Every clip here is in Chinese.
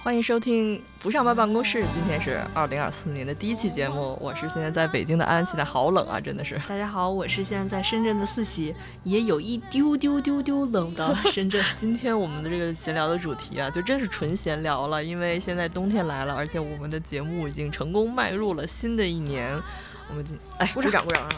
欢迎收听不上班办公室。今天是二零二四年的第一期节目，我是现在在北京的安，现在好冷啊，真的是。大家好，我是现在在深圳的四喜，也有一丢丢丢丢冷的 深圳。今天我们的这个闲聊的主题啊，就真是纯闲聊了，因为现在冬天来了，而且我们的节目已经成功迈入了新的一年。我们今哎，鼓掌鼓掌啊！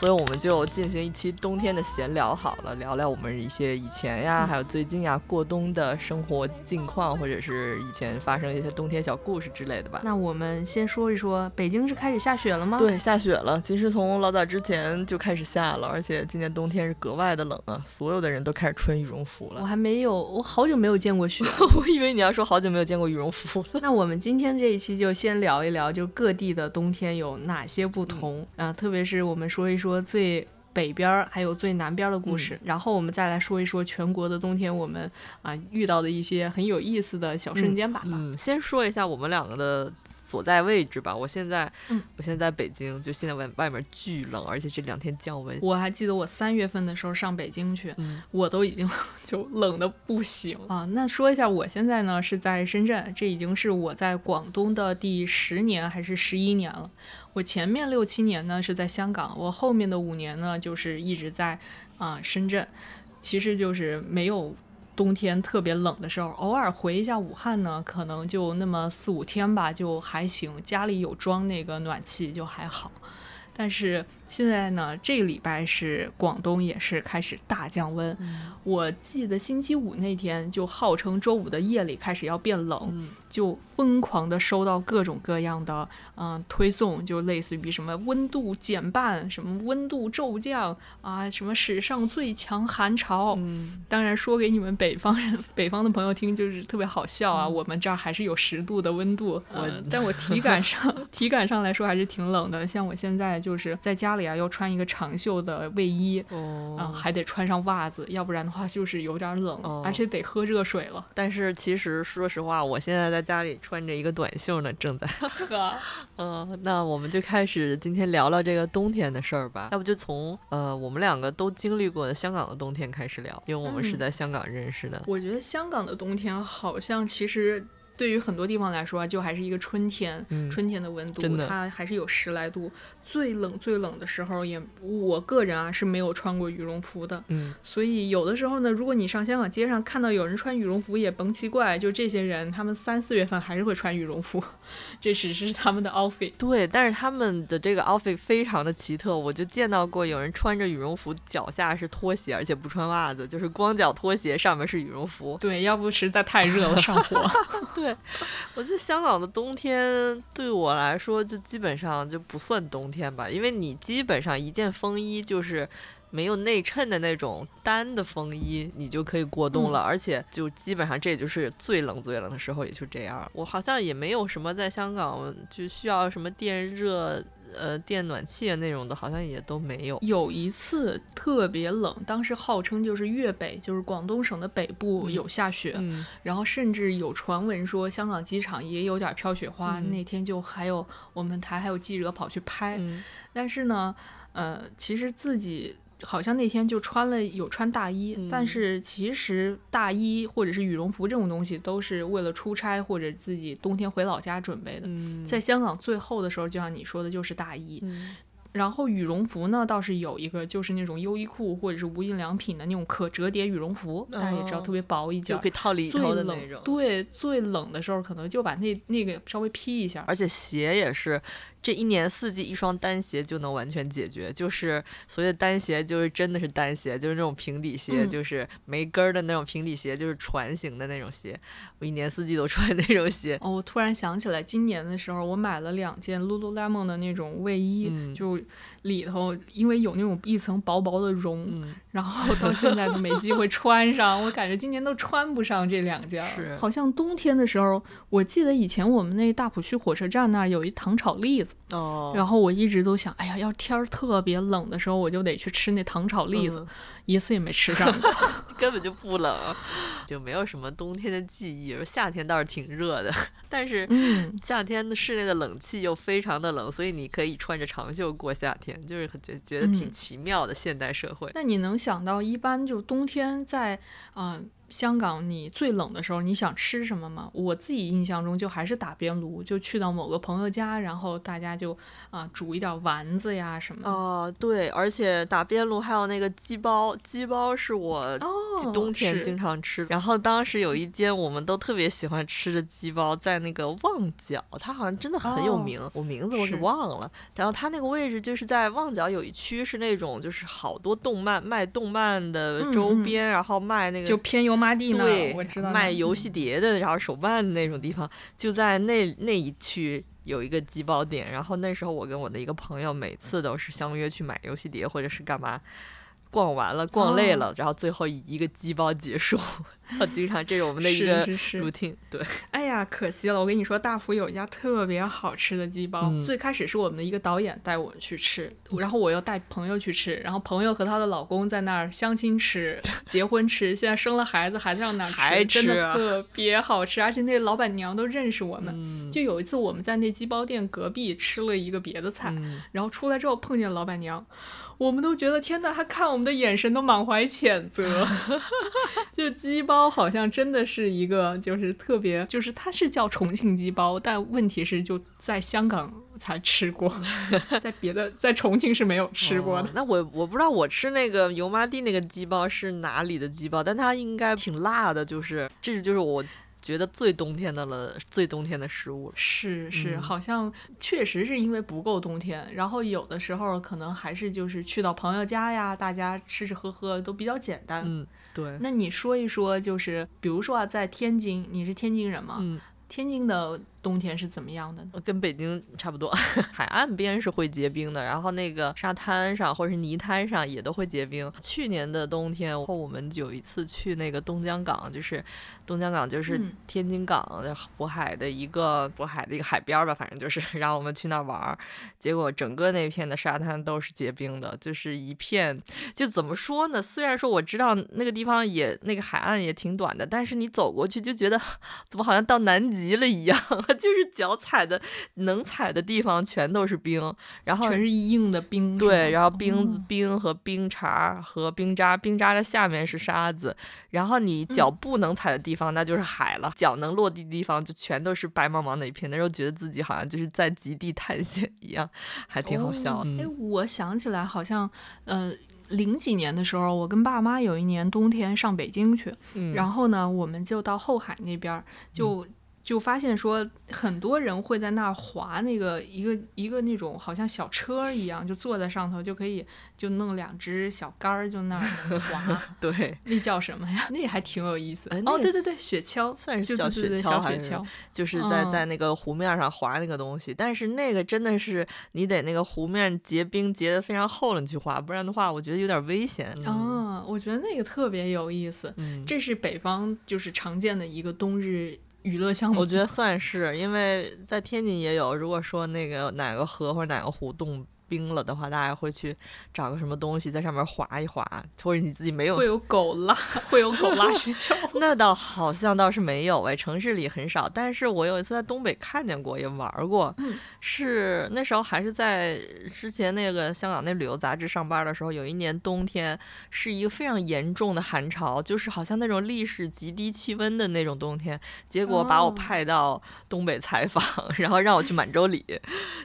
所以我们就进行一期冬天的闲聊好了，聊聊我们一些以前呀，还有最近呀过冬的生活近况，或者是以前发生一些冬天小故事之类的吧。那我们先说一说，北京是开始下雪了吗？对，下雪了。其实从老早之前就开始下了，而且今年冬天是格外的冷啊，所有的人都开始穿羽绒服了。我还没有，我好久没有见过雪。我以为你要说好久没有见过羽绒服了。那我们今天这一期就先聊一聊，就各地的冬天有哪些不同啊？特别是我们说一说最。北边儿还有最南边的故事，然后我们再来说一说全国的冬天，我们啊遇到的一些很有意思的小瞬间吧。嗯，先说一下我们两个的。所在位置吧，我现在，我现在在北京，就现在外外面巨冷，而且这两天降温。我还记得我三月份的时候上北京去，我都已经 就冷的不行啊。那说一下，我现在呢是在深圳，这已经是我在广东的第十年还是十一年了。我前面六七年呢是在香港，我后面的五年呢就是一直在啊深圳，其实就是没有。冬天特别冷的时候，偶尔回一下武汉呢，可能就那么四五天吧，就还行，家里有装那个暖气就还好，但是。现在呢，这个礼拜是广东也是开始大降温。我记得星期五那天就号称周五的夜里开始要变冷，就疯狂的收到各种各样的嗯推送，就类似于什么温度减半，什么温度骤降啊，什么史上最强寒潮。当然说给你们北方人、北方的朋友听就是特别好笑啊，我们这儿还是有十度的温度，但我体感上 体感上来说还是挺冷的。像我现在就是在家里。呀，要穿一个长袖的卫衣，嗯，还得穿上袜子，要不然的话就是有点冷，而且得喝热水了。但是其实说实话，我现在在家里穿着一个短袖呢，正在。喝，嗯，那我们就开始今天聊聊这个冬天的事儿吧。要不就从呃我们两个都经历过的香港的冬天开始聊，因为我们是在香港认识的。我觉得香港的冬天好像其实。对于很多地方来说，就还是一个春天，春天的温度，它还是有十来度。最冷最冷的时候，也我个人啊是没有穿过羽绒服的。嗯，所以有的时候呢，如果你上香港街上看到有人穿羽绒服，也甭奇怪，就这些人，他们三四月份还是会穿羽绒服，这只是他们的 outfit。对，但是他们的这个 outfit 非常的奇特，我就见到过有人穿着羽绒服，脚下是拖鞋，而且不穿袜子，就是光脚拖鞋，上面是羽绒服。对，要不实在太热了上火。对。我觉得香港的冬天对我来说就基本上就不算冬天吧，因为你基本上一件风衣就是没有内衬的那种单的风衣，你就可以过冬了。而且就基本上这就是最冷最冷的时候，也就这样。我好像也没有什么在香港就需要什么电热。呃，电暖气啊那种的，好像也都没有。有一次特别冷，当时号称就是粤北，就是广东省的北部有下雪，然后甚至有传闻说香港机场也有点飘雪花。那天就还有我们台还有记者跑去拍，但是呢，呃，其实自己。好像那天就穿了有穿大衣，但是其实大衣或者是羽绒服这种东西都是为了出差或者自己冬天回老家准备的。在香港最后的时候，就像你说的，就是大衣。然后羽绒服呢，倒是有一个，就是那种优衣库或者是无印良品的那种可折叠羽绒服，大家也知道，特别薄一件，就可以套里头的那种。对，最冷的时候可能就把那那个稍微披一下，而且鞋也是。这一年四季一双单鞋就能完全解决，就是所谓的单鞋，就是真的是单鞋，就是那种平底鞋，就是没跟儿的那种平底鞋，就是船型的那种鞋。我一年四季都穿那种鞋。哦，我突然想起来，今年的时候我买了两件 Lululemon 的那种卫衣，就里头因为有那种一层薄薄的绒，然后到现在都没机会穿上。我感觉今年都穿不上这两件。是，好像冬天的时候，我记得以前我们那大浦区火车站那儿有一糖炒栗子。哦，然后我一直都想，哎呀，要天儿特别冷的时候，我就得去吃那糖炒栗子，一次也没吃上，根本就不冷，就没有什么冬天的记忆。夏天倒是挺热的，但是夏天的室内的冷气又非常的冷，所以你可以穿着长袖过夏天，就是觉觉得挺奇妙的现代社会。那你能想到，一般就是冬天在啊？香港，你最冷的时候，你想吃什么吗？我自己印象中就还是打边炉，就去到某个朋友家，然后大家就啊煮一点丸子呀什么。哦，对，而且打边炉还有那个鸡包，鸡包是我冬天经常吃。然后当时有一间我们都特别喜欢吃的鸡包，在那个旺角，它好像真的很有名，我名字我给忘了。然后它那个位置就是在旺角有一区是那种就是好多动漫卖动漫的周边，然后卖那个就偏油。对，我知道卖游戏 碟的，然后手办的那种地方，就在那那一区有一个鸡包点。然后那时候我跟我的一个朋友每次都是相约去买游戏碟或者是干嘛。逛完了，逛累了，然后最后以一个鸡包结束。经常这是我们的一个 routine。对。哎 呀，可惜了！我跟你说，大福有一家特别好吃的鸡煲。最开始是我们的一个导演带我们去吃，然后我又带朋友去吃，然后朋友和她的老公在那儿相亲吃、结婚吃，现在生了孩子还在那儿吃，真的特别好吃。而且那老板娘都认识我们。就有一次我们在那鸡煲店隔壁吃了一个别的菜，然后出来之后碰见老板娘。我们都觉得天呐，他看我们的眼神都满怀谴责。就鸡包好像真的是一个，就是特别，就是它是叫重庆鸡包，但问题是就在香港才吃过，在别的在重庆是没有吃过的。那我我不知道我吃那个油麻地那个鸡包是哪里的鸡包，但它应该挺辣的，就是这就是我。觉得最冬天的了，最冬天的食物是是，好像确实是因为不够冬天，然后有的时候可能还是就是去到朋友家呀，大家吃吃喝喝都比较简单。嗯，对。那你说一说，就是比如说啊，在天津，你是天津人吗？嗯，天津的。冬天是怎么样的？跟北京差不多，海岸边是会结冰的，然后那个沙滩上或者是泥滩上也都会结冰。去年的冬天，后我们有一次去那个东江港，就是东江港就是天津港渤海的一个渤海的一个海边吧，反正就是 让我们去那儿玩，结果整个那片的沙滩都是结冰的，就是一片，就怎么说呢？虽然说我知道那个地方也那个海岸也挺短的，但是你走过去就觉得 怎么好像到南极了一样。就是脚踩的能踩的地方全都是冰，然后全是硬的冰。对，然后冰子、冰和冰碴和冰渣，冰渣的下面是沙子，然后你脚不能踩的地方那就是海了，脚能落地的地方就全都是白茫茫的一片。那时候觉得自己好像就是在极地探险一样，还挺好笑。哎，我想起来，好像呃零几年的时候，我跟爸妈有一年冬天上北京去，然后呢，我们就到后海那边就。就发现说，很多人会在那儿划那个一个一个那种好像小车一样，就坐在上头就可以就弄两只小杆儿就那儿划。对，那叫什么呀？那还挺有意思。哦，对对对，雪橇算是小雪橇还是？就是在在那个湖面上划那个东西，但是那个真的是你得那个湖面结冰结的非常厚了你去划，不然的话我觉得有点危险。哦，我觉得那个特别有意思。嗯，这是北方就是常见的一个冬日。娱乐项目，我觉得算是，因为在天津也有。如果说那个哪个河或者哪个湖冻。冰了的话，大家会去找个什么东西在上面划一划，或者你自己没有会有狗拉，会有狗拉雪橇。那倒好像倒是没有哎，城市里很少。但是我有一次在东北看见过，也玩过。是那时候还是在之前那个香港那旅游杂志上班的时候，有一年冬天是一个非常严重的寒潮，就是好像那种历史极低气温的那种冬天。结果把我派到东北采访，然后让我去满洲里，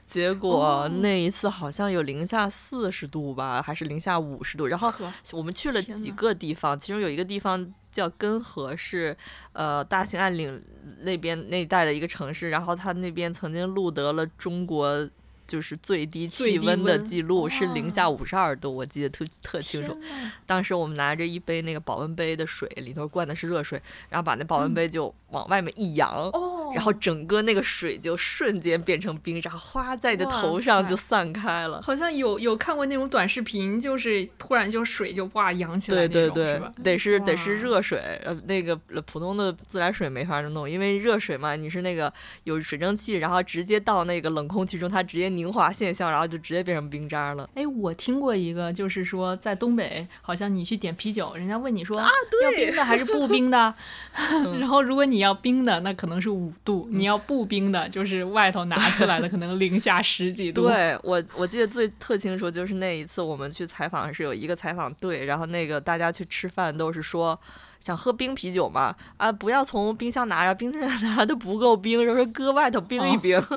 结果那一次好。像有零下四十度吧，还是零下五十度？然后我们去了几个地方，其中有一个地方叫根河，是呃大兴安岭那边那一带的一个城市。然后他那边曾经录得了中国就是最低气温的记录，是零下五十二度，我记得特特清楚。当时我们拿着一杯那个保温杯的水，里头灌的是热水，然后把那保温杯就往外面一扬。然后整个那个水就瞬间变成冰渣，哗在你的头上就散开了。好像有有看过那种短视频，就是突然就水就哇扬起来那种，是吧？得是得是热水，呃，那个普通的自来水没法弄，因为热水嘛，你是那个有水蒸气，然后直接到那个冷空气中，它直接凝华现象，然后就直接变成冰渣了。哎，我听过一个，就是说在东北，好像你去点啤酒，人家问你说啊，要冰的还是不冰的？然后如果你要冰的，那可能是五。度你要不冰的，就是外头拿出来的，可能零下十几度。对我，我记得最特清楚，就是那一次我们去采访是有一个采访队，然后那个大家去吃饭都是说。想喝冰啤酒嘛，啊，不要从冰箱拿着，冰箱拿的不够冰，就是搁外头冰一冰。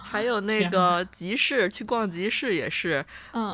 还有那个集市，去逛集市也是，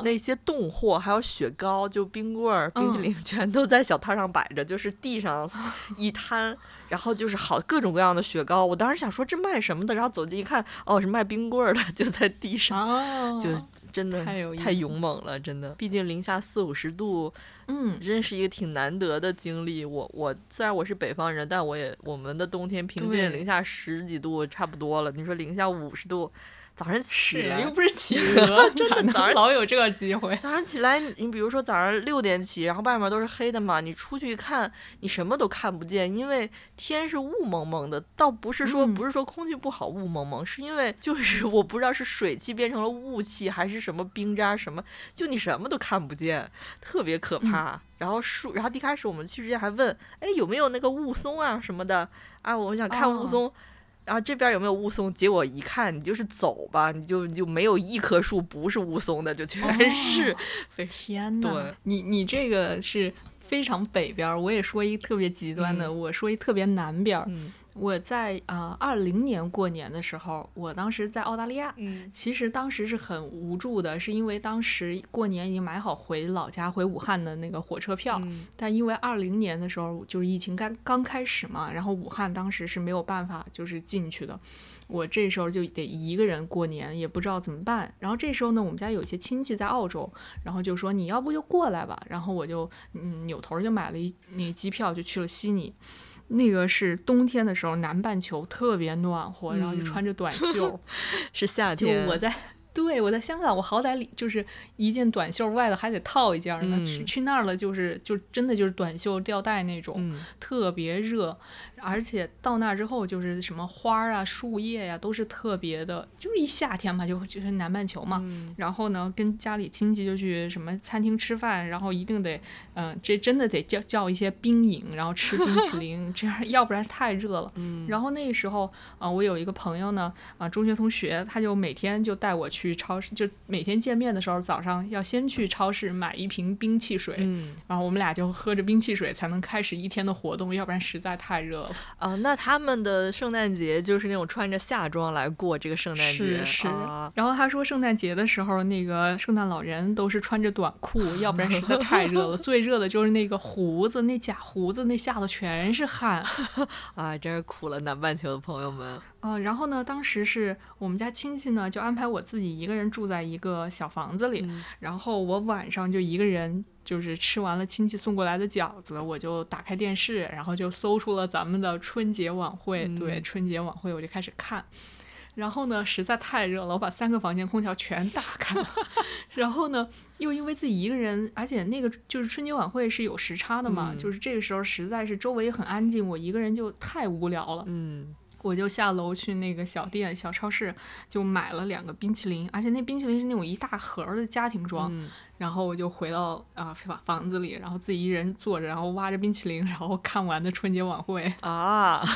那些冻货，还有雪糕，就冰棍儿、冰淇淋，全都在小摊上摆着，就是地上 一摊，然后就是好各种各样的雪糕。我当时想说这卖什么的，然后走近一看，哦，是卖冰棍儿的，就在地上，就。真的太勇猛了，真的。毕竟零下四五十度，嗯，真是一个挺难得的经历。我我虽然我是北方人，但我也我们的冬天平均零下十几度差不多了。你说零下五十度。早上起来又不是企鹅，真的早上老有这个机会。早上起来，你比如说早上六点起，然后外面都是黑的嘛，你出去一看，你什么都看不见，因为天是雾蒙蒙的。倒不是说不是说空气不好雾蒙蒙，是因为就是我不知道是水汽变成了雾气，还是什么冰渣什么，就你什么都看不见，特别可怕。然后树，然后一开始我们去之前还问，哎有没有那个雾凇啊什么的啊，我想看雾凇。然后这边有没有雾凇？结果一看，你就是走吧，你就就没有一棵树不是雾凇的，就全是。天呐，你你这个是非常北边，我也说一特别极端的，我说一特别南边。我在啊二零年过年的时候，我当时在澳大利亚。嗯，其实当时是很无助的，是因为当时过年已经买好回老家回武汉的那个火车票，但因为二零年的时候就是疫情刚刚开始嘛，然后武汉当时是没有办法就是进去的，我这时候就得一个人过年，也不知道怎么办。然后这时候呢，我们家有一些亲戚在澳洲，然后就说你要不就过来吧，然后我就嗯扭头就买了一那机票就去了悉尼。那个是冬天的时候，南半球特别暖和，然后就穿着短 袖。是夏天。就我在，对我在香港，我好歹里就是一件短袖，外头还得套一件呢。去去那儿了，就是就真的就是短袖吊带那种，特别热。而且到那儿之后，就是什么花儿啊、树叶呀，都是特别的，就是一夏天嘛，就就是南半球嘛。然后呢，跟家里亲戚就去什么餐厅吃饭，然后一定得，嗯，这真的得叫叫一些冰饮，然后吃冰淇淋，这样要不然太热了。然后那时候啊，我有一个朋友呢，啊，中学同学，他就每天就带我去超市，就每天见面的时候，早上要先去超市买一瓶冰汽水，然后我们俩就喝着冰汽水才能开始一天的活动，要不然实在太热了。啊，那他们的圣诞节就是那种穿着夏装来过这个圣诞节，是是。然后他说圣诞节的时候，那个圣诞老人都是穿着短裤，要不然实在太热了。最热的就是那个胡子，那假胡子那下头全是汗，啊，真是苦了南半球的朋友们。嗯，然后呢，当时是我们家亲戚呢，就安排我自己一个人住在一个小房子里，然后我晚上就一个人。就是吃完了亲戚送过来的饺子，我就打开电视，然后就搜出了咱们的春节晚会。对，春节晚会我就开始看。然后呢，实在太热了，我把三个房间空调全打开了。然后呢，又因为自己一个人，而且那个就是春节晚会是有时差的嘛，就是这个时候实在是周围很安静，我一个人就太无聊了。嗯。我就下楼去那个小店、小超市，就买了两个冰淇淋，而且那冰淇淋是那种一大盒的家庭装。然后我就回到啊房房子里，然后自己一人坐着，然后挖着冰淇淋，然后看完的春节晚会啊。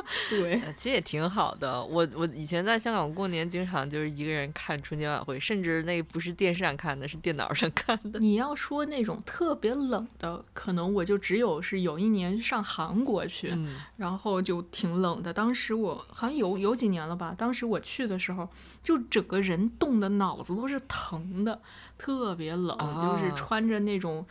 对，其实也挺好的。我我以前在香港过年，经常就是一个人看春节晚会，甚至那不是电视上看的，是电脑上看的。你要说那种特别冷的，可能我就只有是有一年上韩国去，然后就挺冷的。当时我好像有有几年了吧，当时我去的时候，就整个人冻的脑子都是疼的，特别。冷就是穿着那种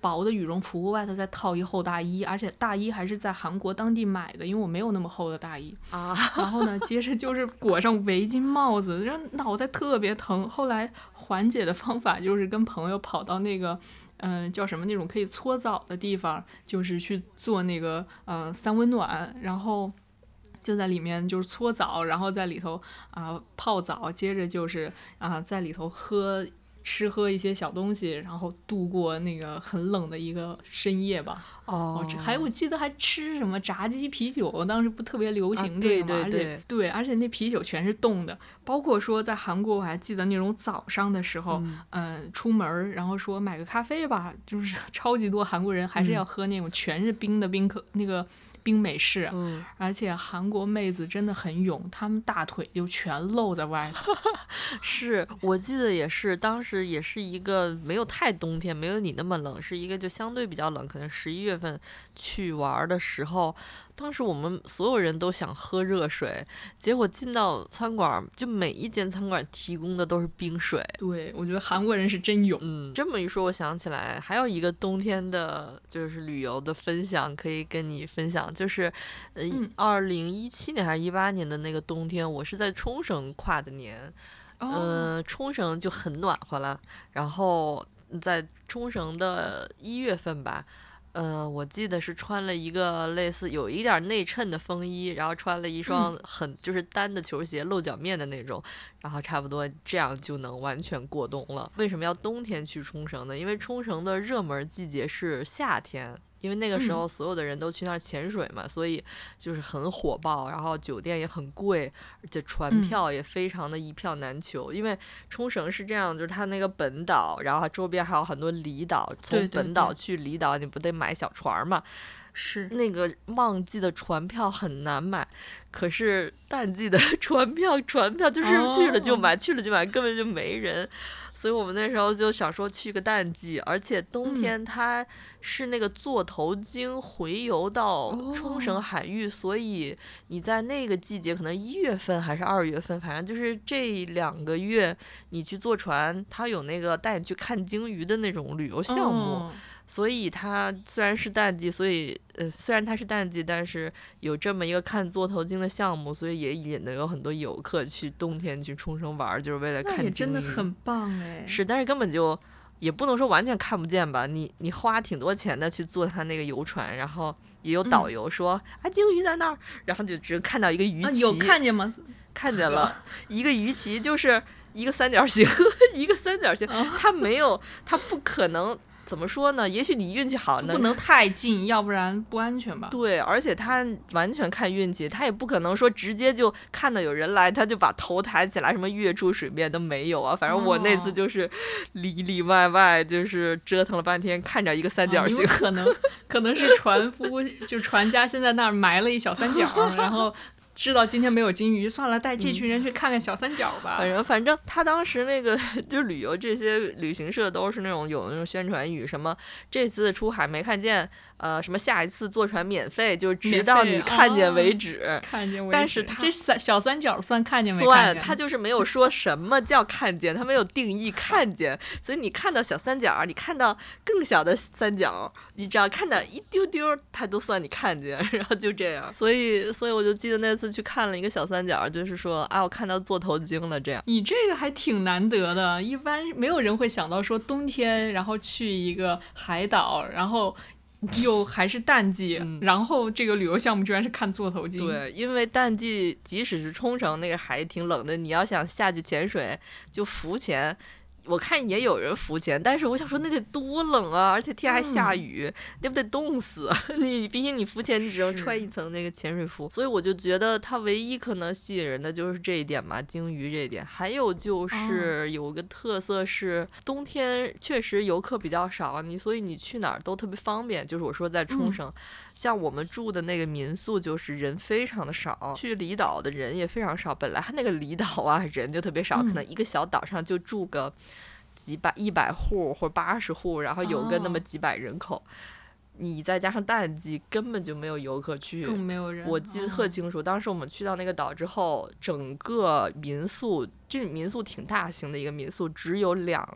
薄的羽绒服，外头再套一厚大衣，而且大衣还是在韩国当地买的，因为我没有那么厚的大衣啊。然后呢，接着就是裹上围巾、帽子，然后脑袋特别疼。后来缓解的方法就是跟朋友跑到那个，嗯，叫什么那种可以搓澡的地方，就是去做那个呃三温暖，然后就在里面就是搓澡，然后在里头啊泡澡，接着就是啊在里头喝。吃喝一些小东西，然后度过那个很冷的一个深夜吧。哦，还有我记得还吃什么炸鸡啤酒，当时不特别流行这个嘛？而且对，而且那啤酒全是冻的。包括说在韩国，我还记得那种早上的时候，嗯，出门然后说买个咖啡吧，就是 超级多韩国人还是要喝那种全是冰的冰可那个。冰美式，嗯，而且韩国妹子真的很勇，她们大腿就全露在外头。是我记得也是，当时时也是一个没有太冬天，没有你那么冷，是一个就相对比较冷，可能十一月份去玩的时候。当时我们所有人都想喝热水，结果进到餐馆，就每一间餐馆提供的都是冰水。对，我觉得韩国人是真勇。嗯，这么一说，我想起来还有一个冬天的，就是旅游的分享可以跟你分享，就是，呃，二零一七年还是一八年的那个冬天，我是在冲绳跨的年，嗯，冲绳就很暖和了，然后在冲绳的一月份吧。嗯，我记得是穿了一个类似有一点内衬的风衣，然后穿了一双很就是单的球鞋，露脚面的那种，然后差不多这样就能完全过冬了。为什么要冬天去冲绳呢？因为冲绳的热门季节是夏天。因为那个时候所有的人都去那儿潜水嘛，所以就是很火爆，然后酒店也很贵，而且船票也非常的一票难求。因为冲绳是这样，就是它那个本岛，然后它周边还有很多离岛，从本岛去离岛你不得买小船嘛？是那个旺季的船票很难买，可是淡季的 船票，船票就是去了就买，去了就买，根本就没人。所以我们那时候就想说去个淡季，而且冬天它是那个座头鲸回游到冲绳海域，所以你在那个季节，可能一月份还是二月份，反正就是这两个月，你去坐船，它有那个带你去看鲸鱼的那种旅游项目。所以它虽然是淡季，所以呃，虽然它是淡季，但是有这么一个看座头鲸的项目，所以也引得有很多游客去冬天去冲绳玩，就是为了看鲸鱼。真的很棒哎！是，但是根本就也不能说完全看不见吧？你你花挺多钱的去坐它那个游船，然后也有导游说啊，鲸鱼在那儿，然后就只看到一个鱼鳍。有看见吗？看见了 一个鱼鳍，就是一个三角形，一个三角形，它没有，它不可能。怎么说呢？也许你运气好，不能太近，要不然不安全吧。对，而且他完全看运气，他也不可能说直接就看到有人来，他就把头抬起来，什么跃出水面都没有啊。反正我那次就是里里外外就是折腾了半天，看着一个三角形。可能可能是船夫，就船家先在那儿埋了一小三角，然后。知道今天没有金鱼，算了，带这群人去看看小三角吧。反正反正他当时那个 就旅游这些旅行社都是那种有那种宣传语，什么这次出海没看见。呃，什么下一次坐船免费，就直到你看见为止。看见为止。但是他这三小三角算看见没？算，他就是没有说什么叫看见，他没有定义看见。所以你看到小三角，你看到更小的三角，你只要看到一丢丢，他都算你看见。然后就这样。所以，所以我就记得那次去看了一个小三角，就是说啊，我看到座头鲸了。这样。你这个还挺难得的，一般没有人会想到说冬天然后去一个海岛，然后。又还是淡季，然后这个旅游项目居然是看座头鲸。对，因为淡季即使是冲绳那个海挺冷的，你要想下去潜水就浮潜。我看也有人浮潜，但是我想说那得多冷啊！而且天还下雨，那不得冻死？你毕竟你浮潜，你只能穿一层那个潜水服。所以我就觉得它唯一可能吸引人的就是这一点嘛，鲸鱼这一点。还有就是有个特色是冬天确实游客比较少，你所以你去哪儿都特别方便。就是我说在冲绳，像我们住的那个民宿，就是人非常的少，去离岛的人也非常少。本来它那个离岛啊，人就特别少，可能一个小岛上就住个。几百一百户或者八十户，然后有个那么几百人口，你再加上淡季，根本就没有游客去，更没有人。我记得特清楚，当时我们去到那个岛之后，整个民宿。这民宿挺大型的一个民宿，只有两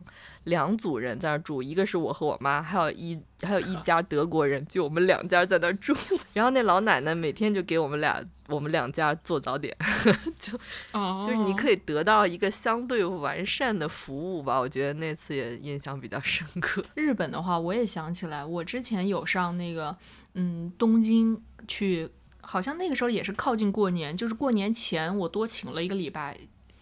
两组人在那儿住，一个是我和我妈，还有一还有一家德国人，就我们两家在那儿住。然后那老奶奶每天就给我们俩我们两家做早点，就就是你可以得到一个相对完善的服务吧。我觉得那次也印象比较深刻。日本的话，我也想起来，我之前有上那个嗯东京去，好像那个时候也是靠近过年，就是过年前我多请了一个礼拜。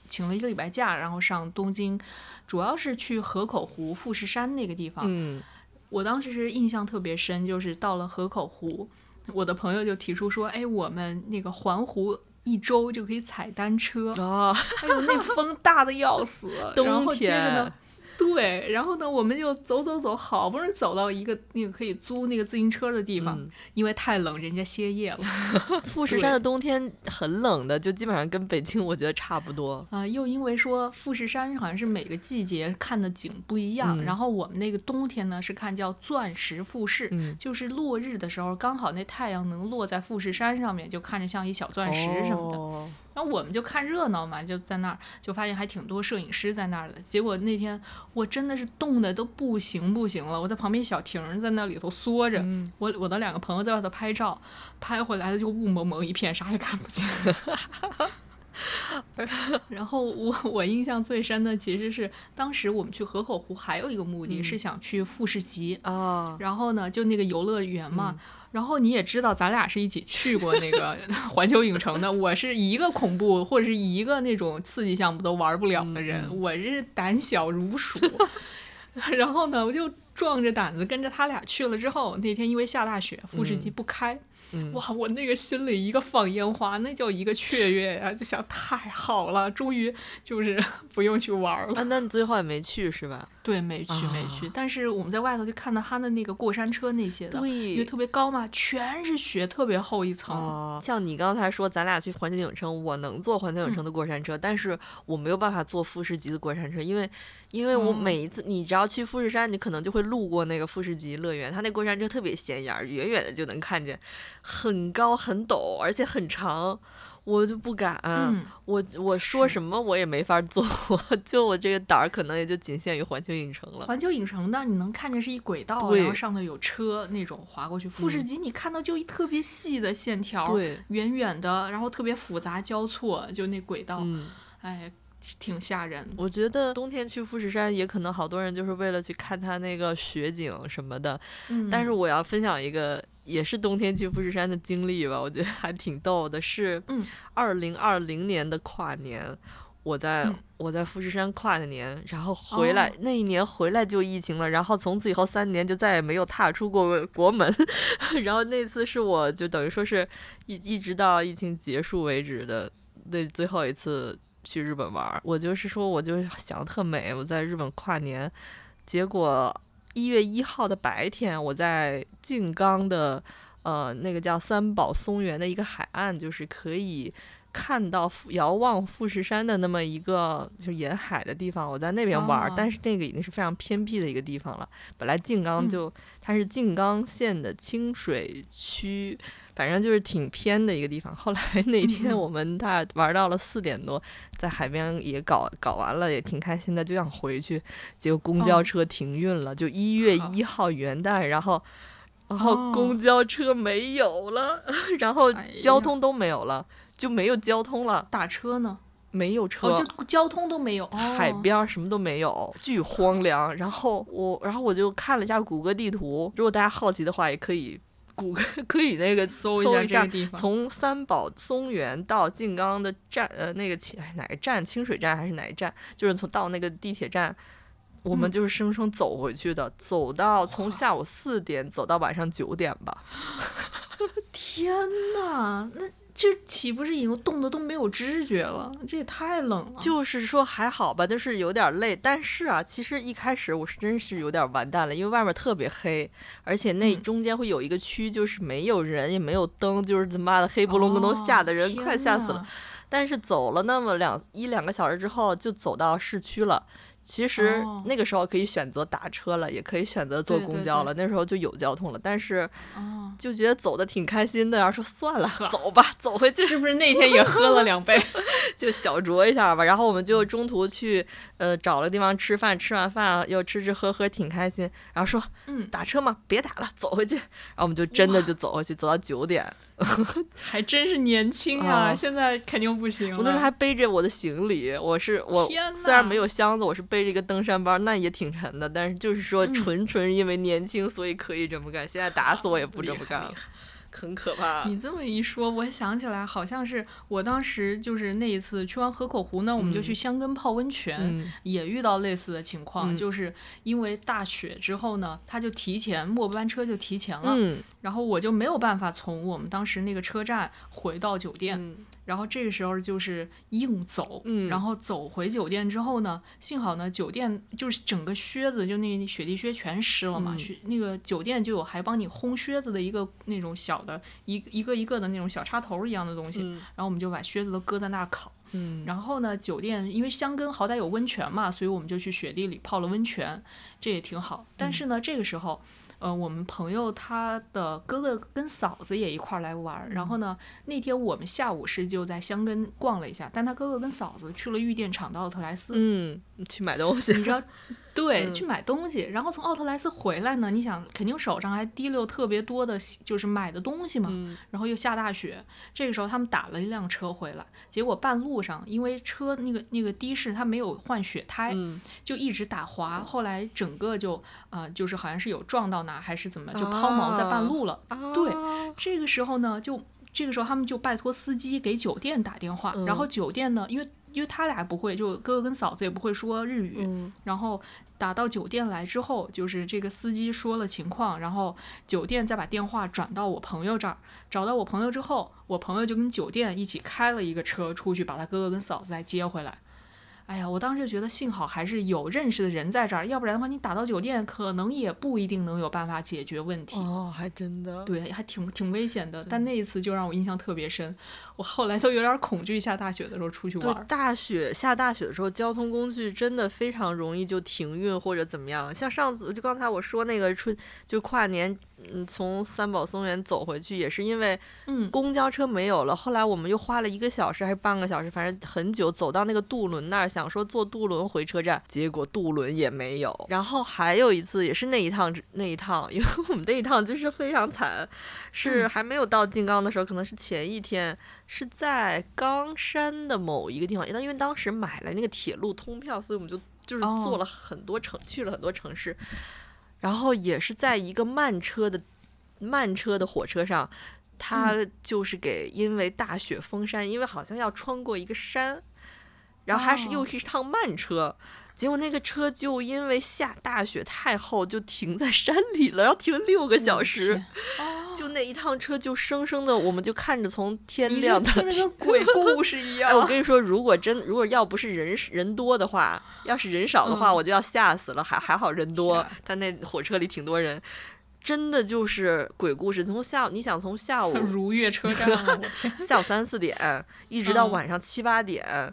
请了一个礼拜假，然后上东京，主要是去河口湖、富士山那个地方。嗯，我当时是印象特别深，就是到了河口湖，我的朋友就提出说：“哎，我们那个环湖一周就可以踩单车。”啊，哎呦，那风大的要死。冬天。对，然后呢，我们就走走走，好不容易走到一个那个可以租那个自行车的地方，因为太冷，人家歇业了。富士山的冬天很冷的，就基本上跟北京我觉得差不多。啊，又因为说富士山好像是每个季节看的景不一样，然后我们那个冬天呢是看叫钻石富士，就是落日的时候，刚好那太阳能落在富士山上面，就看着像一小钻石什么的。然后我们就看热闹嘛，就在那儿就发现还挺多摄影师在那儿的。结果那天我真的是冻得都不行不行了，我在旁边小亭在那里头缩着，我我的两个朋友在外头拍照，拍回来的就雾蒙蒙一片，啥也看不见。然后我我印象最深的其实是当时我们去河口湖还有一个目的是想去富士急啊，然后呢就那个游乐园嘛。然后你也知道，咱俩是一起去过那个 环球影城的。我是一个恐怖或者是一个那种刺激项目都玩不了的人，我是胆小如鼠。然后呢，我就壮着胆子跟着他俩去了。之后那天因为下大雪，富士机不开。哇，我那个心里一个放烟花，那叫一个雀跃呀！就想太好了，终于就是 不用去玩了。那你最后也没去是吧？对，没去，没去。但是我们在外头就看到他的那个过山车那些的，因为特别高嘛，全是雪，特别厚一层。像你刚才说，咱俩去环球影城，我能坐环球影城的过山车，但是我没有办法坐富士急的过山车，因为因为我每一次，你只要去富士山，你可能就会路过那个富士急乐园，它那过山车特别显眼，远远的就能看见。很高很陡，而且很长，我就不敢。我我说什么我也没法做，就我这个胆儿可能也就仅限于环球影城了。环球影城呢你能看见是一轨道，然后上头有车那种滑过去。富士急你看到就一特别细的线条，远远的，然后特别复杂交错，就那轨道，哎。挺吓人。我觉得冬天去富士山也可能好多人就是为了去看它那个雪景什么的。嗯。但是我要分享一个也是冬天去富士山的经历吧，我觉得还挺逗的。是，二零二零年的跨年，我在我在富士山跨的年，然后回来那一年回来就疫情了，然后从此以后三年就再也没有踏出过国门。然后那次是我就等于说是一一直到疫情结束为止的那最后一次。去日本玩，我就是说，我就想特美。我在日本跨年，结果一月一号的白天，我在静冈的呃那个叫三宝松原的一个海岸，就是可以。看到遥望富士山的那么一个就沿海的地方，我在那边玩，但是那个已经是非常偏僻的一个地方了。本来静冈就它是静冈县的清水区，反正就是挺偏的一个地方。后来 那天我们大玩到了四点多，在海边也搞搞完了，也挺开心的，就想回去，结果公交车停运了，就一月一号元旦，然后然后公交车没有了，然后交通都没有了。就没有交通了，打车呢？没有车，就交通都没有，海边什么都没有，巨荒凉。然后我，然后我就看了一下谷歌地图，如果大家好奇的话，也可以谷歌 可以那个搜一下这个地方。从三宝松原到静冈的站，呃，那个清哪个站？清水站还是哪一站？就是从到那个地铁站，我们就是生生走回去的，走到从下午四点走到晚上九点吧。天呐，那。这岂不是已经冻得都没有知觉了？这也太冷了。就是说还好吧，就是有点累。但是啊，其实一开始我是真是有点完蛋了，因为外面特别黑，而且那中间会有一个区，就是没有人也没有灯，就是他妈的黑不隆咚，吓得人快吓死了。但是走了那么两一两个小时之后，就走到市区了。其实那个时候可以选择打车了，也可以选择坐公交了。那时候就有交通了，但是就觉得走的挺开心的。然后说算了，走吧，走回去。是不是那天也喝了两杯，就小酌一下吧？然后我们就中途去呃找了地方吃饭，吃完饭又吃吃喝喝，挺开心。然后说嗯，打车嘛，别打了，走回去。然后我们就真的就走回去，走到九点。还真是年轻啊！现在肯定不行。我那时候还背着我的行李，我是我虽然没有箱子，我是背着一个登山包，那也挺沉的。但是就是说，纯纯因为年轻，所以可以这么干。现在打死我也不这么干了。很可怕。你这么一说，我想起来，好像是我当时就是那一次去完河口湖呢，我们就去香根泡温泉，也遇到类似的情况，就是因为大雪之后呢，他就提前末班车就提前了，然后我就没有办法从我们当时那个车站回到酒店。然后这个时候就是硬走，嗯，然后走回酒店之后呢，幸好呢，酒店就是整个靴子就那雪地靴全湿了嘛，雪那个酒店就有还帮你烘靴子的一个那种小的一一个一个的那种小插头一样的东西，然后我们就把靴子都搁在那儿烤，嗯，然后呢，酒店因为香根好歹有温泉嘛，所以我们就去雪地里泡了温泉，这也挺好。但是呢，这个时候。呃，我们朋友他的哥哥跟嫂子也一块儿来玩儿，然后呢，那天我们下午是就在香根逛了一下，但他哥哥跟嫂子去了玉电厂的奥特莱斯，嗯，去买东西，你知道。对，去买东西，然后从奥特莱斯回来呢，你想肯定手上还提溜特别多的，就是买的东西嘛。然后又下大雪，这个时候他们打了一辆车回来，结果半路上因为车那个那个的士他没有换雪胎，就一直打滑，后来整个就啊就是好像是有撞到哪还是怎么，就抛锚在半路了。对，这个时候呢，就这个时候他们就拜托司机给酒店打电话，然后酒店呢，因为。因为他俩不会，就哥哥跟嫂子也不会说日语，然后打到酒店来之后，就是这个司机说了情况，然后酒店再把电话转到我朋友这儿，找到我朋友之后，我朋友就跟酒店一起开了一个车出去，把他哥哥跟嫂子再接回来。哎呀，我当时觉得幸好还是有认识的人在这儿，要不然的话，你打到酒店可能也不一定能有办法解决问题。哦，还真的。对，还挺挺危险的。但那一次就让我印象特别深，我后来都有点恐惧下大雪的时候出去玩。大雪下大雪的时候，交通工具真的非常容易就停运或者怎么样。像上次就刚才我说那个春就跨年。嗯，从三宝松园走回去也是因为，嗯，公交车没有了。后来我们又花了一个小时还是半个小时，反正很久，走到那个渡轮那儿，想说坐渡轮回车站，结果渡轮也没有。然后还有一次也是那一趟那一趟，因为我们那一趟就是非常惨，是还没有到金刚的时候，可能是前一天是在冈山的某一个地方，因为当时买了那个铁路通票，所以我们就就是坐了很多城，去了很多城市。然后也是在一个慢车的慢车的火车上，他就是给因为大雪封山，因为好像要穿过一个山，然后还是又是一趟慢车。结果那个车就因为下大雪太厚，就停在山里了，要停六个小时。就那一趟车就生生的，我们就看着从天亮到跟鬼故 事一样。我跟你说，如果真如果要不是人人多的话，要是人少的话，我就要吓死了。还还好人多，他那火车里挺多人，真的就是鬼故事。从下午你想从下午如月车站，下午三四点一直到晚上七八点。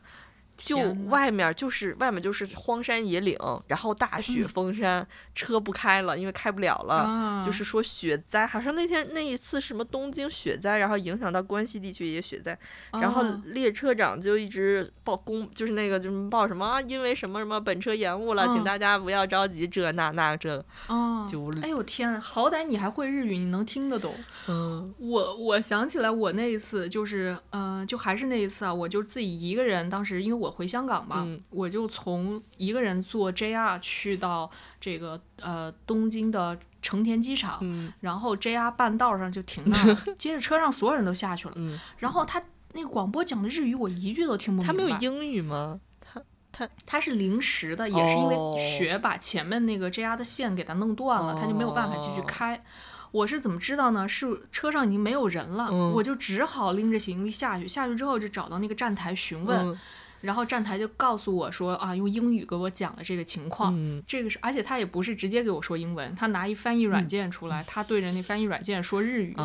就外面就是外面就是荒山野岭，然后大雪封山，车不开了，因为开不了了。就是说雪灾，好像那天那一次什么东京雪灾，然后影响到关西地区也雪灾，然后列车长就一直报公，就是那个就是报什么啊，因为什么什么本车延误了，请大家不要着急，这那那这。哦，就哎呦天，好歹你还会日语，你能听得懂。嗯，我我想起来我那一次就是，嗯，就还是那一次啊，我就自己一个人，当时因为我。我回香港嘛，我就从一个人坐 JR 去到这个呃东京的成田机场，然后 JR 半道上就停那了，接着车上所有人都下去了，然后他那个广播讲的日语我一句都听不明白。他没有英语吗？他他他是临时的，也是因为雪把前面那个 JR 的线给他弄断了，他就没有办法继续开。我是怎么知道呢？是车上已经没有人了，我就只好拎着行李下去。下去之后就找到那个站台询问。然后站台就告诉我说啊，用英语给我讲了这个情况。这个是，而且他也不是直接给我说英文，他拿一翻译软件出来，他对着那翻译软件说日语，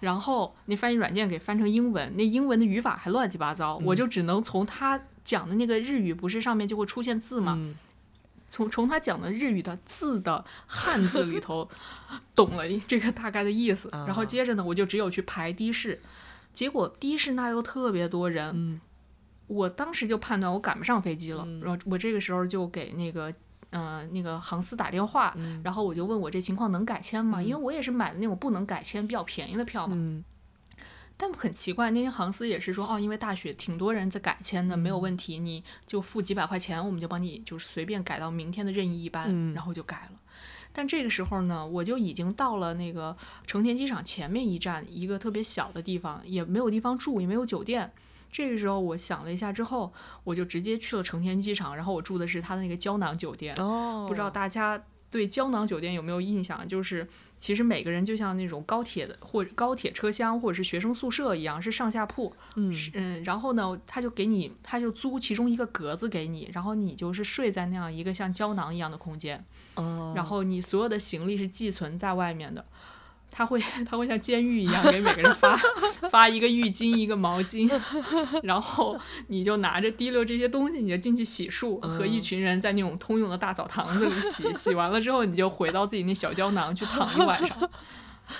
然后那翻译软件给翻成英文，那英文的语法还乱七八糟，我就只能从他讲的那个日语，不是上面就会出现字吗？从从他讲的日语的字的汉字里头懂了这个大概的意思。然后接着呢，我就只有去排的士，结果的士那又特别多人。我当时就判断我赶不上飞机了，然后我这个时候就给那个，呃，那个航司打电话，然后我就问我这情况能改签吗？因为我也是买的那种不能改签、比较便宜的票嘛。但很奇怪，那天航司也是说，哦，因为大雪，挺多人在改签的，没有问题，你就付几百块钱，我们就帮你就是随便改到明天的任意一班，然后就改了。但这个时候呢，我就已经到了那个成田机场前面一站，一个特别小的地方，也没有地方住，也没有酒店。这个时候，我想了一下之后，我就直接去了成田机场，然后我住的是他的那个胶囊酒店。哦，不知道大家对胶囊酒店有没有印象？就是其实每个人就像那种高铁的或者高铁车厢或者是学生宿舍一样，是上下铺。嗯嗯，然后呢，他就给你，他就租其中一个格子给你，然后你就是睡在那样一个像胶囊一样的空间。哦。然后你所有的行李是寄存在外面的。他会，他会像监狱一样给每个人发 发一个浴巾，一个毛巾，然后你就拿着提溜这些东西，你就进去洗漱，和一群人在那种通用的大澡堂子里洗。洗完了之后，你就回到自己那小胶囊去躺一晚上。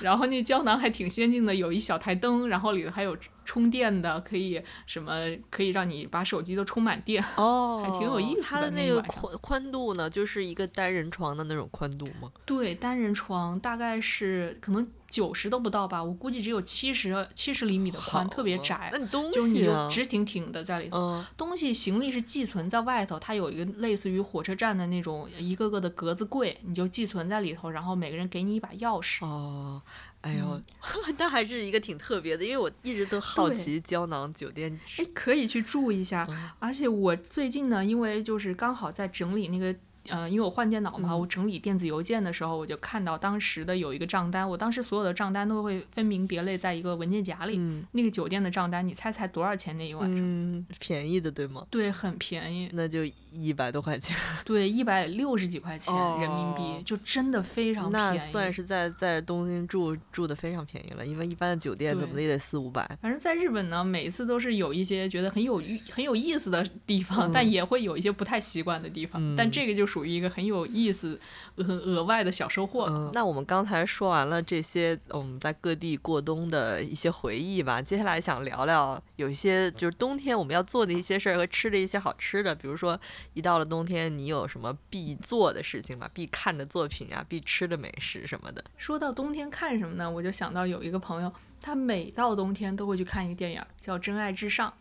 然后那胶囊还挺先进的，有一小台灯，然后里头还有。充电的可以什么可以让你把手机都充满电哦，还挺有意思的。它的那个宽宽度呢，就是一个单人床的那种宽度吗？对，单人床大概是可能九十都不到吧，我估计只有七十七十厘米的宽，特别窄。那你东西就你就直挺挺的在里头，东西行李是寄存在外头，它有一个类似于火车站的那种一个个的格子柜，你就寄存在里头，然后每个人给你一把钥匙。哦。哎呦，那还是一个挺特别的，因为我一直都好奇胶囊酒店。哎，可以去住一下。而且我最近呢，因为就是刚好在整理那个。嗯，因为我换电脑嘛，我整理电子邮件的时候，我就看到当时的有一个账单。我当时所有的账单都会分门别类在一个文件夹里。那个酒店的账单，你猜猜多少钱那一晚上？嗯，便宜的对吗？对，很便宜。那就一百多块钱。对，一百六十几块钱人民币，就真的非常便宜。那算是在在东京住住的非常便宜了，因为一般的酒店怎么的也得四五百。反正在日本呢，每一次都是有一些觉得很有意很有意思的地方，但也会有一些不太习惯的地方。但这个就属。属于一个很有意思、额额外的小收获。那我们刚才说完了这些我们在各地过冬的一些回忆吧，接下来想聊聊有一些就是冬天我们要做的一些事儿和吃的一些好吃的。比如说，一到了冬天，你有什么必做的事情吗？必看的作品啊，必吃的美食什么的。说到冬天看什么呢？我就想到有一个朋友。他每到冬天都会去看一个电影，叫《真爱至上》。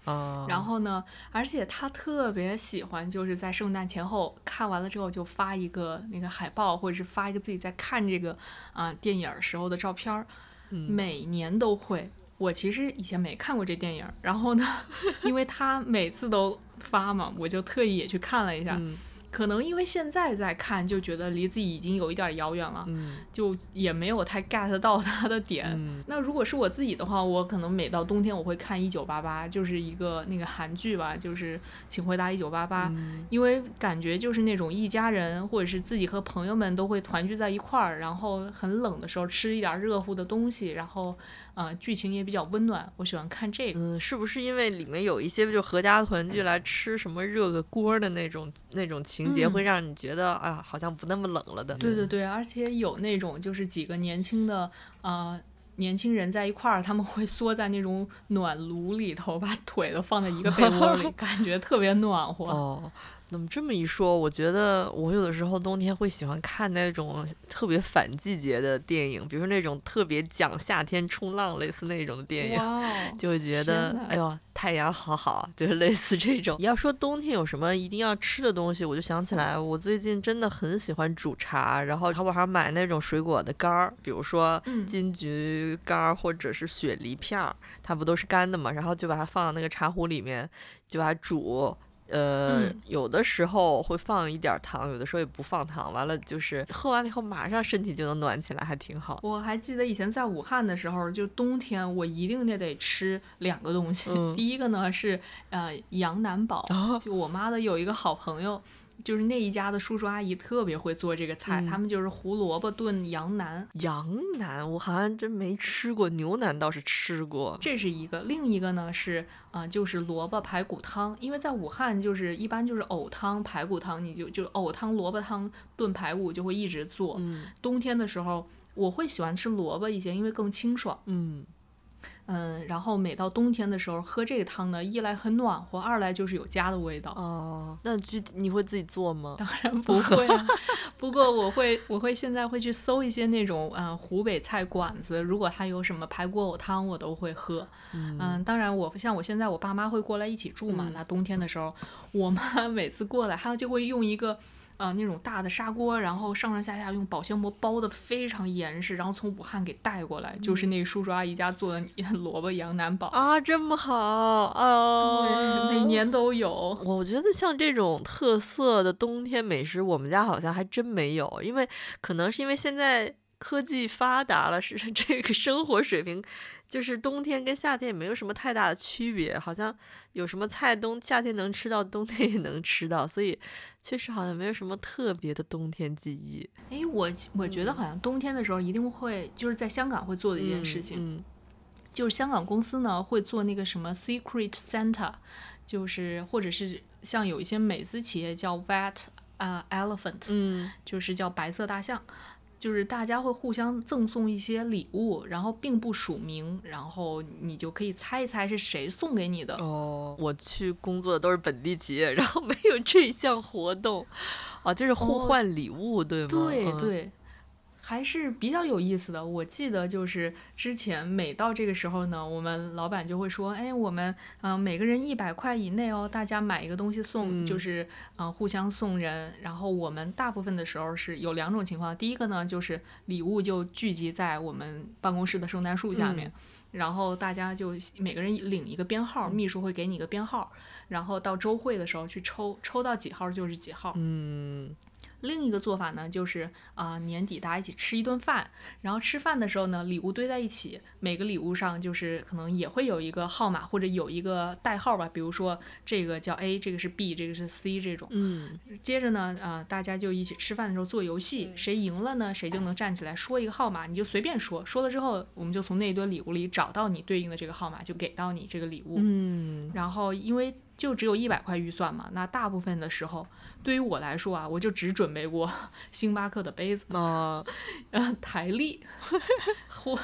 然后呢，而且他特别喜欢，就是在圣诞前后看完了之后，就发一个那个海报，或者是发一个自己在看这个啊电影时候的照片儿。每年都会。我其实以前没看过这电影，然后呢，因为他每次都发嘛，我就特意也去看了一下。可能因为现在在看，就觉得离自己已经有一点遥远了，就也没有太 get 到他的点。那如果是我自己的话，我可能每到冬天我会看《一九八八》，就是一个那个韩剧吧，就是《请回答一九八八》，因为感觉就是那种一家人或者是自己和朋友们都会团聚在一块儿，然后很冷的时候吃一点热乎的东西，然后。啊，剧情也比较温暖，我喜欢看这个。嗯，是不是因为里面有一些就合家团聚来吃什么热个锅的那种那种情节，会让你觉得啊，好像不那么冷了的。对对对，而且有那种就是几个年轻的啊年轻人在一块儿，他们会缩在那种暖炉里头，把腿都放在一个被窝里，感觉特别暖和。哦。那么这么一说，我觉得我有的时候冬天会喜欢看那种特别反季节的电影，比如说那种特别讲夏天冲浪类似那种的电影，就会觉得哎呦太阳好好，就是类似这种。你要说冬天有什么一定要吃的东西，我就想起来我最近真的很喜欢煮茶，然后淘宝上买那种水果的干儿，比如说金桔干儿或者是雪梨片儿，它不都是干的嘛，然后就把它放到那个茶壶里面，就把它煮。呃，有的时候会放一点糖，有的时候也不放糖。完了就是喝完了以后，马上身体就能暖起来，还挺好。我还记得以前在武汉的时候，就冬天我一定得得吃两个东西。第一个呢是呃羊腩煲，就我妈的有一个好朋友。就是那一家的叔叔阿姨特别会做这个菜，他们就是胡萝卜炖羊腩。羊腩我好像真没吃过，牛腩倒是吃过。这是一个，另一个呢是啊，就是萝卜排骨汤。因为在武汉就是一般就是藕汤、排骨汤，你就就藕汤、萝卜汤炖排骨就会一直做。嗯，冬天的时候我会喜欢吃萝卜一些，因为更清爽。嗯。嗯，然后每到冬天的时候喝这个汤呢，一来很暖和，二来就是有家的味道。哦，那具体你会自己做吗？当然 不会啊，不过我会，我会现在会去搜一些那种嗯湖北菜馆子，如果它有什么排骨藕汤，我都会喝。嗯，当然我像我现在我爸妈会过来一起住嘛，那冬天的时候，我妈 每次过来，她就会用一个。呃那种大的砂锅，然后上上下下用保鲜膜包的非常严实，然后从武汉给带过来，就是那叔叔阿姨家做的 萝卜羊腩煲啊，这么好啊！对，每年都有。我觉得像这种特色的冬天美食，我们家好像还真没有，因为可能是因为现在。科技发达了，是 这个生活水平，就是冬天跟夏天也没有什么太大的区别，好像有什么菜冬夏天能吃到，冬天也能吃到，所以确实好像没有什么特别的冬天记忆。哎，我我觉得好像冬天的时候一定会就是在香港会做的一件事情，就是香港公司呢会做那个什么 Secret Santa，就是或者是像有一些美资企业叫 White 啊 Elephant，嗯，就是叫白色大象。就是大家会互相赠送一些礼物，然后并不署名，然后你就可以猜一猜是谁送给你的。哦，我去工作的都是本地企业，然后没有这项活动，啊，就是互换礼物，对吗？对对。还是比较有意思的。我记得就是之前每到这个时候呢，我们老板就会说：“哎，我们嗯每个人一百块以内哦，大家买一个东西送，就是嗯互相送人。”然后我们大部分的时候是有两种情况，第一个呢就是礼物就聚集在我们办公室的圣诞树下面，然后大家就每个人领一个编号，秘书会给你一个编号，然后到周会的时候去抽，抽到几号就是几号。嗯。另一个做法呢，就是啊年底大家一起吃一顿饭，然后吃饭的时候呢，礼物堆在一起，每个礼物上就是可能也会有一个号码或者有一个代号吧，比如说这个叫 A，这个是 B，这个是 C 这种。嗯。接着呢，啊大家就一起吃饭的时候做游戏，谁赢了呢，谁就能站起来说一个号码，你就随便说，说了之后，我们就从那一堆礼物里找到你对应的这个号码，就给到你这个礼物。嗯。然后因为。就只有一百块预算嘛，那大部分的时候，对于我来说啊，我就只准备过 星巴克的杯子嗯，台历，或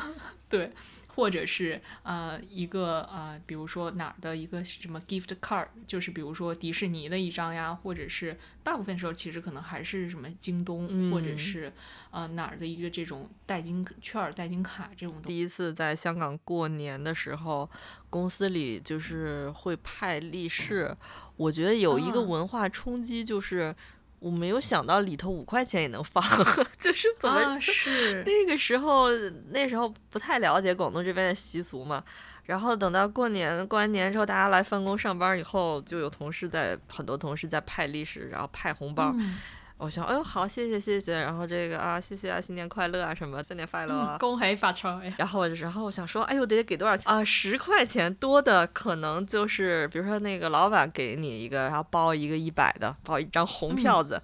对。或者是呃一个呃，比如说哪儿的一个什么 gift card，就是比如说迪士尼的一张呀，或者是大部分时候其实可能还是什么京东，或者是呃哪儿的一个这种代金券、代金卡这种。第一次在香港过年的时候，公司里就是会派利是，我觉得有一个文化冲击就是。我没有想到里头五块钱也能放，就是怎么是 那个时候那时候不太了解广东这边的习俗嘛，然后等到过年过完年之后，大家来分工上班以后，就有同事在很多同事在派利是，然后派红包。我想，哎呦，好，谢谢，谢谢。然后这个啊，谢谢啊，新年快乐啊，什么，新年快乐，恭喜发财。然后我就，然后我想说，哎呦，得给多少钱啊？十块钱多的可能就是，比如说那个老板给你一个，然后包一个一百的，包一张红票子，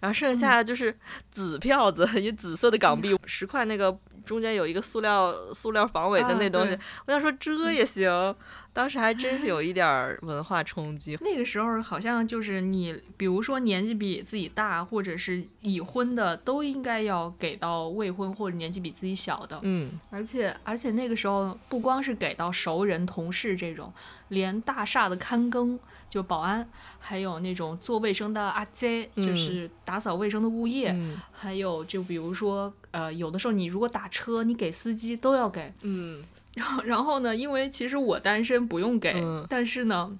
然后剩下的就是紫票子，一紫色的港币，十块那个中间有一个塑料塑料防伪的那东西。我想说这也行。当时还真是有一点文化冲击。那个时候好像就是你，比如说年纪比自己大，或者是已婚的，都应该要给到未婚或者年纪比自己小的。嗯。而且而且那个时候不光是给到熟人、同事这种，连大厦的看更就保安，还有那种做卫生的阿姐，就是打扫卫生的物业，还有就比如说呃，有的时候你如果打车，你给司机都要给。嗯。然后，然后呢？因为其实我单身不用给，但是呢，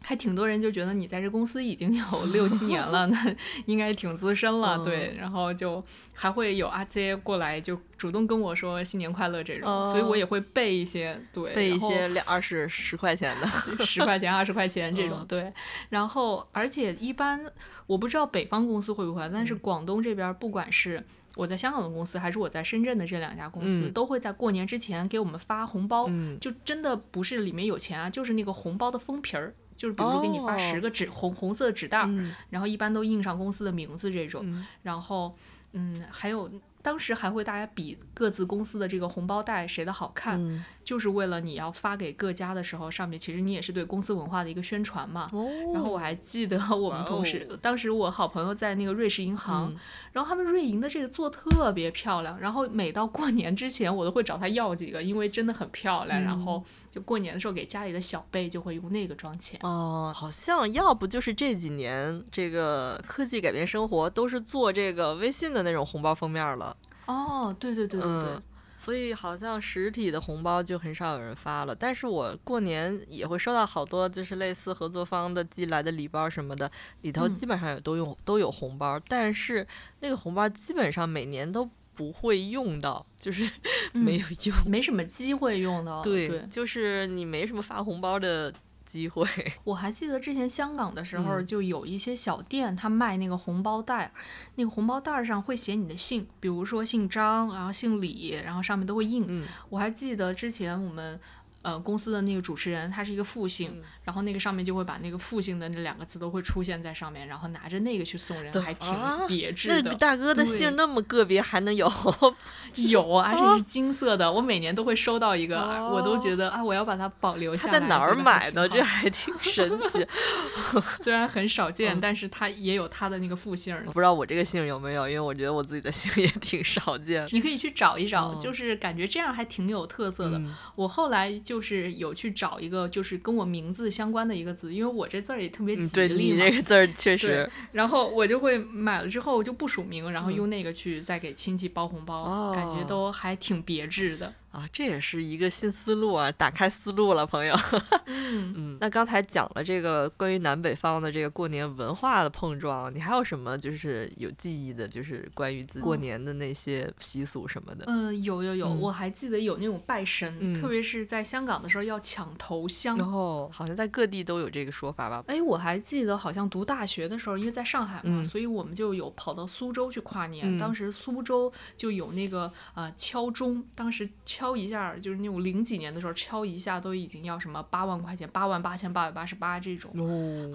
还挺多人就觉得你在这公司已经有六七年了，那应该挺资深了，对。然后就还会有阿杰过来就主动跟我说新年快乐这种，所以我也会备一些，对，备一些两二十十块钱的，十块钱二十块钱这种，对。然后，而且一般我不知道北方公司会不会，但是广东这边不管是。我在香港的公司，还是我在深圳的这两家公司，都会在过年之前给我们发红包，就真的不是里面有钱啊，就是那个红包的封皮儿，就是比如说给你发十个纸红红色的纸袋，然后一般都印上公司的名字这种，然后嗯，还有。当时还会大家比各自公司的这个红包袋谁的好看，就是为了你要发给各家的时候，上面其实你也是对公司文化的一个宣传嘛。然后我还记得我们同事，当时我好朋友在那个瑞士银行，然后他们瑞银的这个做特别漂亮，然后每到过年之前我都会找他要几个，因为真的很漂亮。然后就过年的时候给家里的小辈就会用那个装钱。哦，好像要不就是这几年这个科技改变生活，都是做这个微信的那种红包封面了。哦，对对对对对，所以好像实体的红包就很少有人发了。但是我过年也会收到好多就是类似合作方的寄来的礼包什么的，里头基本上也都用都有红包，但是那个红包基本上每年都不会用到，就是 没有用，没什么机会用到。对，就是你没什么发红包的。机会，我还记得之前香港的时候，就有一些小店，他卖那个红包袋，那个红包袋上会写你的姓，比如说姓张，然后姓李，然后上面都会印。我还记得之前我们。呃，公司的那个主持人他是一个复姓，然后那个上面就会把那个复姓的那两个字都会出现在上面，然后拿着那个去送人，还挺别致的。那大哥的姓那么个别，还能有？有，而且是金色的。我每年都会收到一个，我都觉得啊，我要把它保留下来。他在哪儿买的？这还挺 神奇。虽然很少见，但是他也有他的那个复姓。不知道我这个姓有没有？因为我觉得我自己的姓也挺少见。你可以去找一找，就是感觉这样还挺有特色的。我后来就。就是有去找一个，就是跟我名字相关的一个字，因为我这字儿也特别吉利嘛。对，你这个字儿确实。然后我就会买了之后就不署名，然后用那个去再给亲戚包红包，感觉都还挺别致的。啊，这也是一个新思路啊，打开思路了，朋友。嗯嗯，那刚才讲了这个关于南北方的这个过年文化的碰撞，你还有什么就是有记忆的，就是关于自过年的那些习俗什么的？嗯，有有有，我还记得有那种拜神，特别是在香港的时候要抢头香。哦，好像在各地都有这个说法吧？哎，我还记得好像读大学的时候，因为在上海嘛，所以我们就有跑到苏州去跨年。当时苏州就有那个呃敲钟，当时敲。敲一下就是那种零几年的时候，敲一下都已经要什么八万块钱，八万八千八百八十八这种，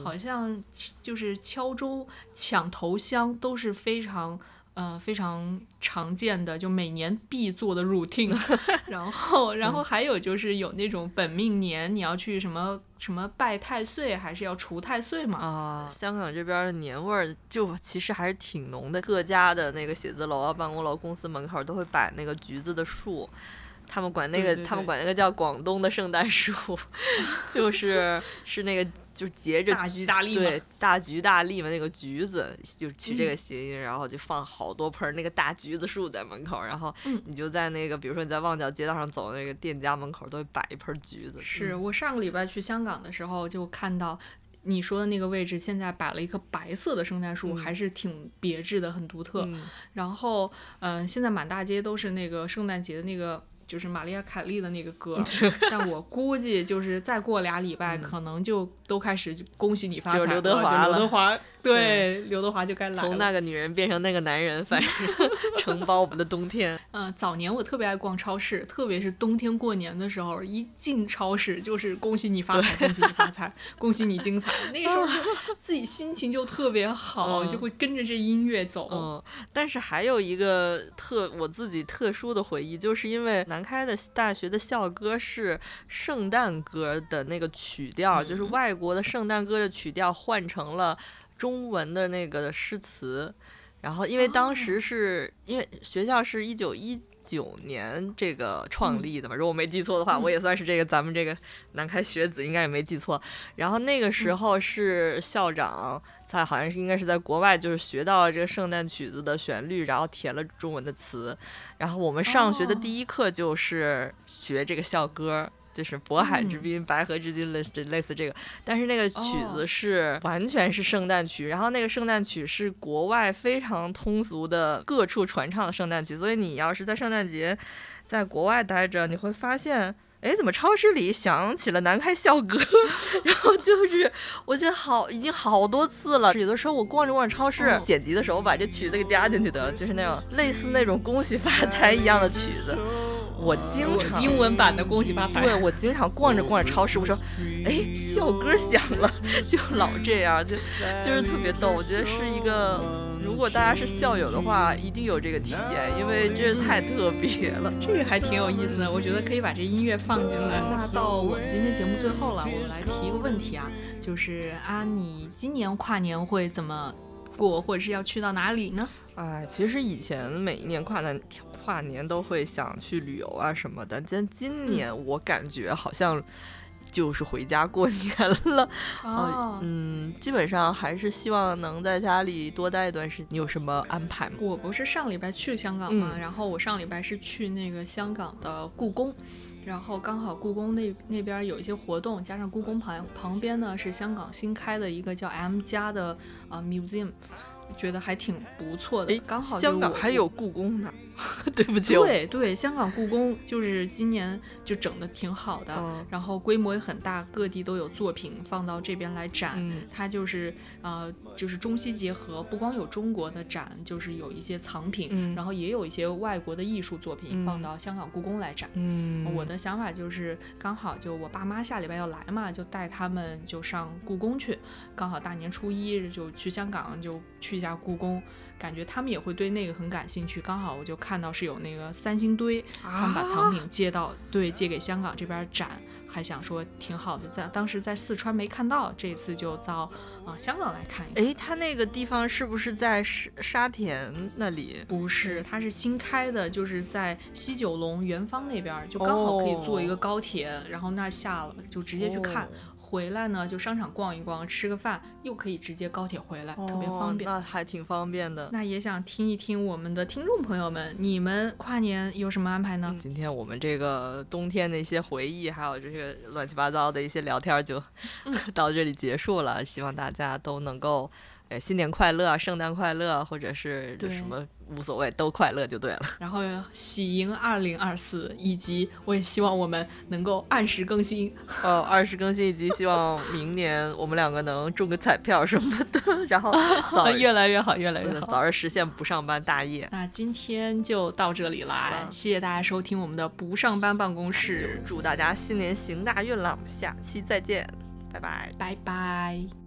好像就是敲钟抢头香都是非常。呃，非常常见的，就每年必做的 routine。然后，然后还有就是有那种本命年，你要去什么什么拜太岁，还是要除太岁嘛？啊，香港这边的年味儿就其实还是挺浓的。各家的那个写字楼啊、办公楼、公司门口都会摆那个橘子的树，他们管那个他们管那个叫广东的圣诞树，就是 是那个。就结着大吉大利对大吉大利嘛，那个橘子就取这个谐音，然后就放好多盆那个大橘子树在门口，然后你就在那个，比如说你在旺角街道上走，那个店家门口都会摆一盆橘子。是我上个礼拜去香港的时候就看到你说的那个位置，现在摆了一棵白色的圣诞树，还是挺别致的，很独特。然后嗯，现在满大街都是那个圣诞节的那个。就是玛丽亚·凯莉的那个歌，但我估计就是再过俩礼拜，可能就都开始恭喜你发财了。刘德华了。刘德华对刘德华就该来了。从那个女人变成那个男人，反正 承包我们的冬天。嗯，早年我特别爱逛超市，特别是冬天过年的时候，一进超市就是恭喜你发财，恭喜你发财，恭喜你精彩。那时候就自己心情就特别好，就会跟着这音乐走。嗯，但是还有一个特我自己特殊的回忆，就是因为南。开的大学的校歌是圣诞歌的那个曲调，就是外国的圣诞歌的曲调换成了中文的那个诗词。然后，因为当时是因为学校是一九一九年这个创立的嘛，如果我没记错的话，我也算是这个咱们这个南开学子，应该也没记错。然后那个时候是校长。他好像是应该是在国外，就是学到了这个圣诞曲子的旋律，然后填了中文的词。然后我们上学的第一课就是学这个校歌，就是《渤海之滨，白河之滨》类似类似这个。但是那个曲子是完全是圣诞曲，然后那个圣诞曲是国外非常通俗的各处传唱的圣诞曲，所以你要是在圣诞节在国外待着，你会发现。哎，怎么超市里响起了南开校歌？然后就是，我觉得好，已经好多次了。有的时候我逛着逛着超市，剪辑的时候我把这曲子给加进去得了，就是那种类似那种恭喜发财一样的曲子。我经常英文版的恭喜发财。对，我经常逛着逛着超市，我说，哎，校歌响了，就老这样，就就是特别逗。我觉得是一个。如果大家是校友的话，一定有这个体验，因为真是太特别了。这个还挺有意思的，我觉得可以把这音乐放进来。那到我们今天节目最后了，我们来提一个问题啊，就是啊，你今年跨年会怎么过，或者是要去到哪里呢？哎，其实以前每一年跨年跨年都会想去旅游啊什么的，但今年我感觉好像。就是回家过 年了。哦，嗯，基本上还是希望能在家里多待一段时间。你有什么安排吗？我不是上礼拜去香港吗？然后我上礼拜是去那个香港的故宫。然后刚好故宫那那边有一些活动，加上故宫旁旁边呢是香港新开的一个叫 M 家的啊 museum。觉得还挺不错的，刚好香港还有故宫呢。对不起，对对，香港故宫就是今年就整的挺好的，然后规模也很大，各地都有作品放到这边来展。它就是呃，就是中西结合，不光有中国的展，就是有一些藏品，然后也有一些外国的艺术作品放到香港故宫来展。嗯，我的想法就是刚好就我爸妈下礼拜要来嘛，就带他们就上故宫去，刚好大年初一就去香港就去一下故宫。感觉他们也会对那个很感兴趣，刚好我就看到是有那个三星堆，他们把藏品借到，对，借给香港这边展，还想说挺好的，在当时在四川没看到，这次就到啊香港来看。哎，他那个地方是不是在沙沙田那里？不是，它是新开的，就是在西九龙元芳那边，就刚好可以坐一个高铁，然后那儿下了就直接去看。回来呢，就商场逛一逛，吃个饭，又可以直接高铁回来，特别方便。那还挺方便的。那也想听一听我们的听众朋友们，你们跨年有什么安排呢？今天我们这个冬天的一些回忆，还有这些乱七八糟的一些聊天，就 到这里结束了。希望大家都能够。新年快乐，圣诞快乐，或者是什么无所谓，都快乐就对了。然后喜迎二零二四，以及我也希望我们能够按时更新。哦，按时更新，以及希望明年我们两个能中个彩票什么的，然后 早越来越好，越来越好，早日实现不上班大业。那今天就到这里啦，谢谢大家收听我们的不上班办公室，祝大家新年行大运了，下期再见，拜拜，拜拜。